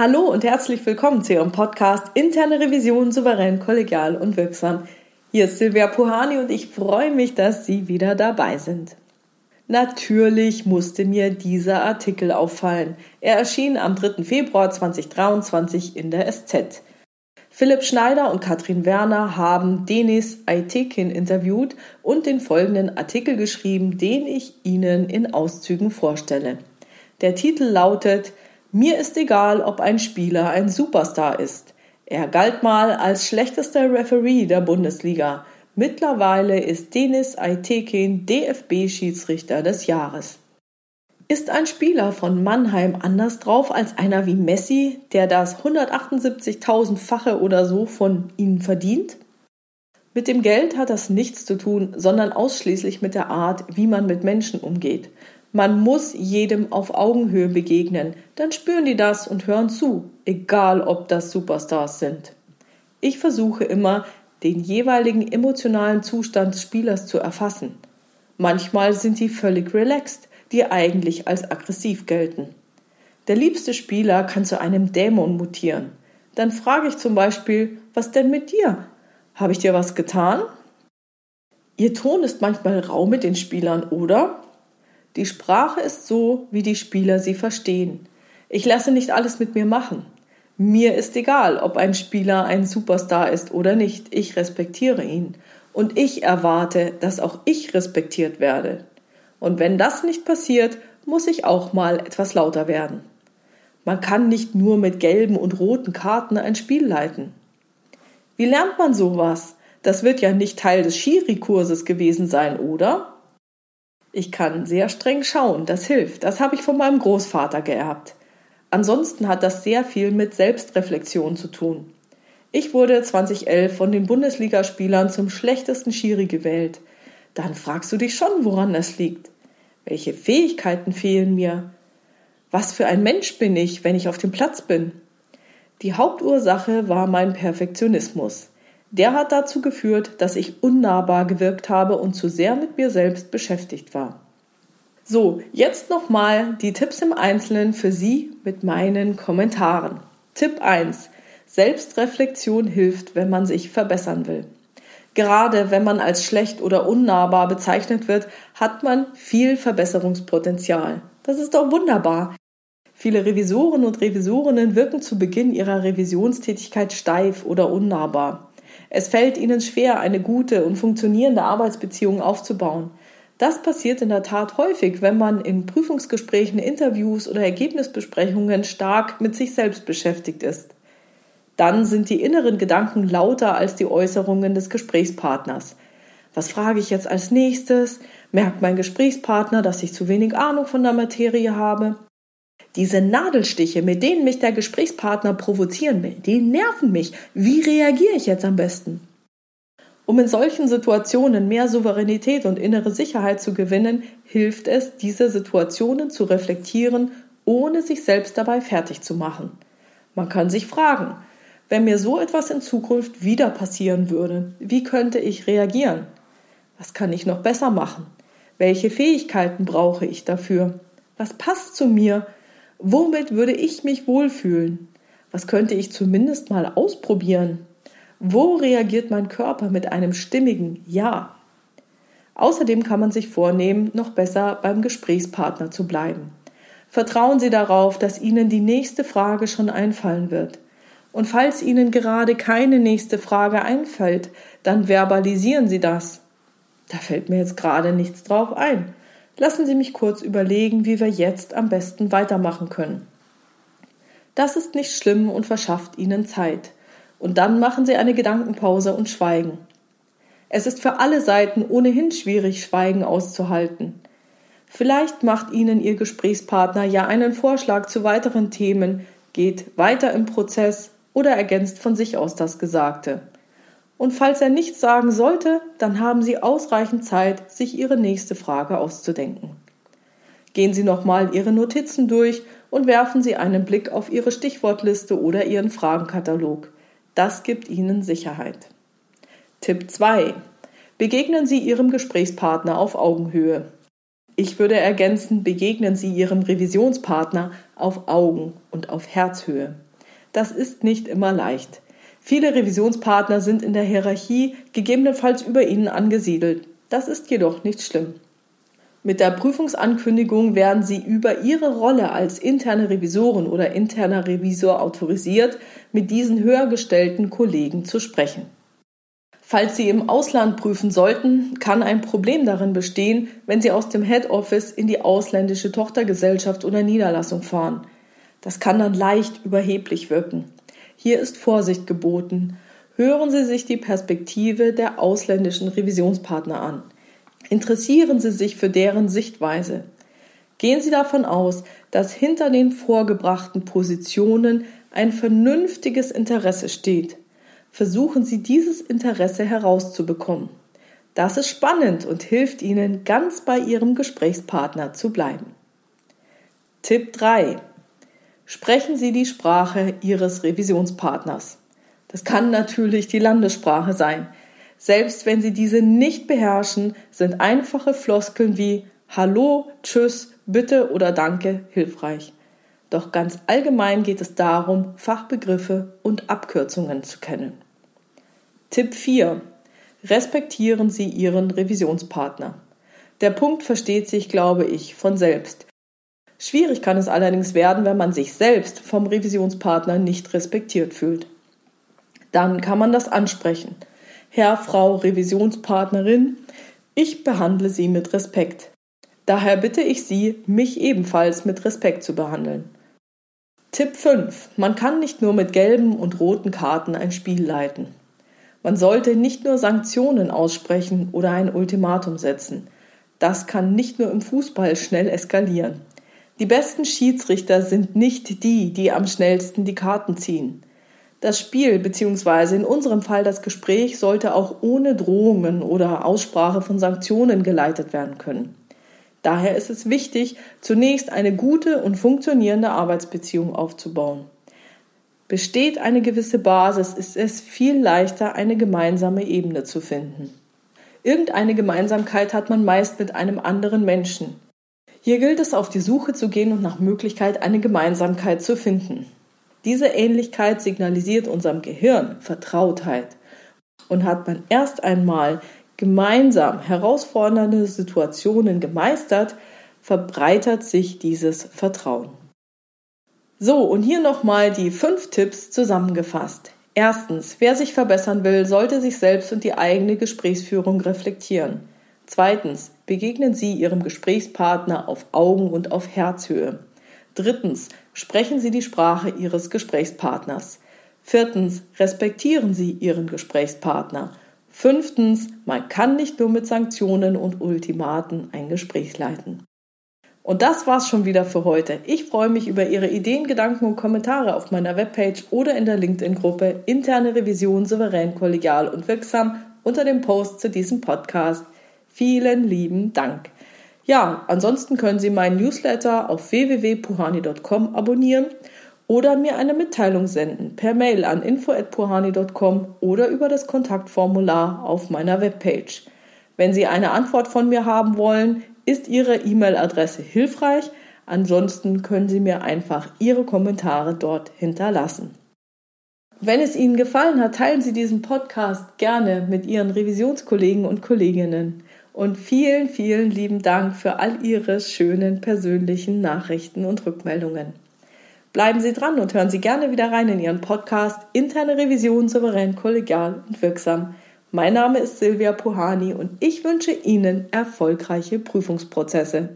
Hallo und herzlich willkommen zu Ihrem Podcast Interne Revision souverän, kollegial und wirksam. Hier ist Silvia Puhani und ich freue mich, dass Sie wieder dabei sind. Natürlich musste mir dieser Artikel auffallen. Er erschien am 3. Februar 2023 in der SZ. Philipp Schneider und Katrin Werner haben Denis Aitekin interviewt und den folgenden Artikel geschrieben, den ich Ihnen in Auszügen vorstelle. Der Titel lautet Mir ist egal, ob ein Spieler ein Superstar ist. Er galt mal als schlechtester Referee der Bundesliga. Mittlerweile ist Denis Aitekin DFB-Schiedsrichter des Jahres. Ist ein Spieler von Mannheim anders drauf als einer wie Messi, der das 178.000-fache oder so von ihnen verdient? Mit dem Geld hat das nichts zu tun, sondern ausschließlich mit der Art, wie man mit Menschen umgeht. Man muss jedem auf Augenhöhe begegnen, dann spüren die das und hören zu, egal ob das Superstars sind. Ich versuche immer, den jeweiligen emotionalen Zustand des Spielers zu erfassen. Manchmal sind sie völlig relaxed, die eigentlich als aggressiv gelten. Der liebste Spieler kann zu einem Dämon mutieren. Dann frage ich zum Beispiel, was denn mit dir? Habe ich dir was getan? Ihr Ton ist manchmal rau mit den Spielern, oder? Die Sprache ist so, wie die Spieler sie verstehen. Ich lasse nicht alles mit mir machen. Mir ist egal, ob ein Spieler ein Superstar ist oder nicht. Ich respektiere ihn. Und ich erwarte, dass auch ich respektiert werde. Und wenn das nicht passiert, muss ich auch mal etwas lauter werden. Man kann nicht nur mit gelben und roten Karten ein Spiel leiten. Wie lernt man sowas? Das wird ja nicht Teil des Schiri-Kurses gewesen sein, oder? Ich kann sehr streng schauen, das hilft. Das habe ich von meinem Großvater geerbt. Ansonsten hat das sehr viel mit Selbstreflexion zu tun. Ich wurde 2011 von den Bundesligaspielern zum schlechtesten Schiri gewählt dann fragst du dich schon, woran das liegt. Welche Fähigkeiten fehlen mir? Was für ein Mensch bin ich, wenn ich auf dem Platz bin? Die Hauptursache war mein Perfektionismus. Der hat dazu geführt, dass ich unnahbar gewirkt habe und zu sehr mit mir selbst beschäftigt war. So, jetzt nochmal die Tipps im Einzelnen für Sie mit meinen Kommentaren. Tipp 1. Selbstreflexion hilft, wenn man sich verbessern will. Gerade wenn man als schlecht oder unnahbar bezeichnet wird, hat man viel Verbesserungspotenzial. Das ist doch wunderbar. Viele Revisoren und Revisorinnen wirken zu Beginn ihrer Revisionstätigkeit steif oder unnahbar. Es fällt ihnen schwer, eine gute und funktionierende Arbeitsbeziehung aufzubauen. Das passiert in der Tat häufig, wenn man in Prüfungsgesprächen, Interviews oder Ergebnisbesprechungen stark mit sich selbst beschäftigt ist dann sind die inneren Gedanken lauter als die Äußerungen des Gesprächspartners. Was frage ich jetzt als nächstes? Merkt mein Gesprächspartner, dass ich zu wenig Ahnung von der Materie habe? Diese Nadelstiche, mit denen mich der Gesprächspartner provozieren will, die nerven mich. Wie reagiere ich jetzt am besten? Um in solchen Situationen mehr Souveränität und innere Sicherheit zu gewinnen, hilft es, diese Situationen zu reflektieren, ohne sich selbst dabei fertig zu machen. Man kann sich fragen, wenn mir so etwas in Zukunft wieder passieren würde, wie könnte ich reagieren? Was kann ich noch besser machen? Welche Fähigkeiten brauche ich dafür? Was passt zu mir? Womit würde ich mich wohlfühlen? Was könnte ich zumindest mal ausprobieren? Wo reagiert mein Körper mit einem stimmigen Ja? Außerdem kann man sich vornehmen, noch besser beim Gesprächspartner zu bleiben. Vertrauen Sie darauf, dass Ihnen die nächste Frage schon einfallen wird. Und falls Ihnen gerade keine nächste Frage einfällt, dann verbalisieren Sie das. Da fällt mir jetzt gerade nichts drauf ein. Lassen Sie mich kurz überlegen, wie wir jetzt am besten weitermachen können. Das ist nicht schlimm und verschafft Ihnen Zeit. Und dann machen Sie eine Gedankenpause und schweigen. Es ist für alle Seiten ohnehin schwierig, Schweigen auszuhalten. Vielleicht macht Ihnen Ihr Gesprächspartner ja einen Vorschlag zu weiteren Themen, geht weiter im Prozess oder ergänzt von sich aus das Gesagte. Und falls er nichts sagen sollte, dann haben Sie ausreichend Zeit, sich Ihre nächste Frage auszudenken. Gehen Sie nochmal Ihre Notizen durch und werfen Sie einen Blick auf Ihre Stichwortliste oder Ihren Fragenkatalog. Das gibt Ihnen Sicherheit. Tipp 2. Begegnen Sie Ihrem Gesprächspartner auf Augenhöhe. Ich würde ergänzen, begegnen Sie Ihrem Revisionspartner auf Augen und auf Herzhöhe. Das ist nicht immer leicht. Viele Revisionspartner sind in der Hierarchie gegebenenfalls über ihnen angesiedelt. Das ist jedoch nicht schlimm. Mit der Prüfungsankündigung werden Sie über Ihre Rolle als interne Revisorin oder interner Revisor autorisiert, mit diesen höher gestellten Kollegen zu sprechen. Falls Sie im Ausland prüfen sollten, kann ein Problem darin bestehen, wenn Sie aus dem Head Office in die ausländische Tochtergesellschaft oder Niederlassung fahren. Das kann dann leicht überheblich wirken. Hier ist Vorsicht geboten. Hören Sie sich die Perspektive der ausländischen Revisionspartner an. Interessieren Sie sich für deren Sichtweise. Gehen Sie davon aus, dass hinter den vorgebrachten Positionen ein vernünftiges Interesse steht. Versuchen Sie dieses Interesse herauszubekommen. Das ist spannend und hilft Ihnen, ganz bei Ihrem Gesprächspartner zu bleiben. Tipp 3. Sprechen Sie die Sprache Ihres Revisionspartners. Das kann natürlich die Landessprache sein. Selbst wenn Sie diese nicht beherrschen, sind einfache Floskeln wie Hallo, Tschüss, Bitte oder Danke hilfreich. Doch ganz allgemein geht es darum, Fachbegriffe und Abkürzungen zu kennen. Tipp 4. Respektieren Sie Ihren Revisionspartner. Der Punkt versteht sich, glaube ich, von selbst. Schwierig kann es allerdings werden, wenn man sich selbst vom Revisionspartner nicht respektiert fühlt. Dann kann man das ansprechen – Herr, Frau Revisionspartnerin, ich behandle Sie mit Respekt. Daher bitte ich Sie, mich ebenfalls mit Respekt zu behandeln. Tipp 5. Man kann nicht nur mit gelben und roten Karten ein Spiel leiten. Man sollte nicht nur Sanktionen aussprechen oder ein Ultimatum setzen. Das kann nicht nur im Fußball schnell eskalieren. Die besten Schiedsrichter sind nicht die, die am schnellsten die Karten ziehen. Das Spiel bzw. in unserem Fall das Gespräch sollte auch ohne Drohungen oder Aussprache von Sanktionen geleitet werden können. Daher ist es wichtig, zunächst eine gute und funktionierende Arbeitsbeziehung aufzubauen. Besteht eine gewisse Basis, ist es viel leichter, eine gemeinsame Ebene zu finden. Irgendeine Gemeinsamkeit hat man meist mit einem anderen Menschen. Hier gilt es, auf die Suche zu gehen und nach Möglichkeit eine Gemeinsamkeit zu finden. Diese Ähnlichkeit signalisiert unserem Gehirn Vertrautheit. Und hat man erst einmal gemeinsam herausfordernde Situationen gemeistert, verbreitert sich dieses Vertrauen. So, und hier nochmal die fünf Tipps zusammengefasst. Erstens, wer sich verbessern will, sollte sich selbst und die eigene Gesprächsführung reflektieren. Zweitens, begegnen Sie Ihrem Gesprächspartner auf Augen- und auf Herzhöhe. Drittens, sprechen Sie die Sprache Ihres Gesprächspartners. Viertens, respektieren Sie Ihren Gesprächspartner. Fünftens, man kann nicht nur mit Sanktionen und Ultimaten ein Gespräch leiten. Und das war's schon wieder für heute. Ich freue mich über Ihre Ideen, Gedanken und Kommentare auf meiner Webpage oder in der LinkedIn-Gruppe Interne Revision souverän, kollegial und wirksam unter dem Post zu diesem Podcast. Vielen lieben Dank. Ja, ansonsten können Sie meinen Newsletter auf www.puhani.com abonnieren oder mir eine Mitteilung senden per Mail an info@puhani.com oder über das Kontaktformular auf meiner Webpage. Wenn Sie eine Antwort von mir haben wollen, ist Ihre E-Mail-Adresse hilfreich. Ansonsten können Sie mir einfach Ihre Kommentare dort hinterlassen. Wenn es Ihnen gefallen hat, teilen Sie diesen Podcast gerne mit Ihren Revisionskollegen und Kolleginnen. Und vielen, vielen lieben Dank für all Ihre schönen persönlichen Nachrichten und Rückmeldungen. Bleiben Sie dran und hören Sie gerne wieder rein in Ihren Podcast Interne Revision souverän, kollegial und wirksam. Mein Name ist Silvia Puhani und ich wünsche Ihnen erfolgreiche Prüfungsprozesse.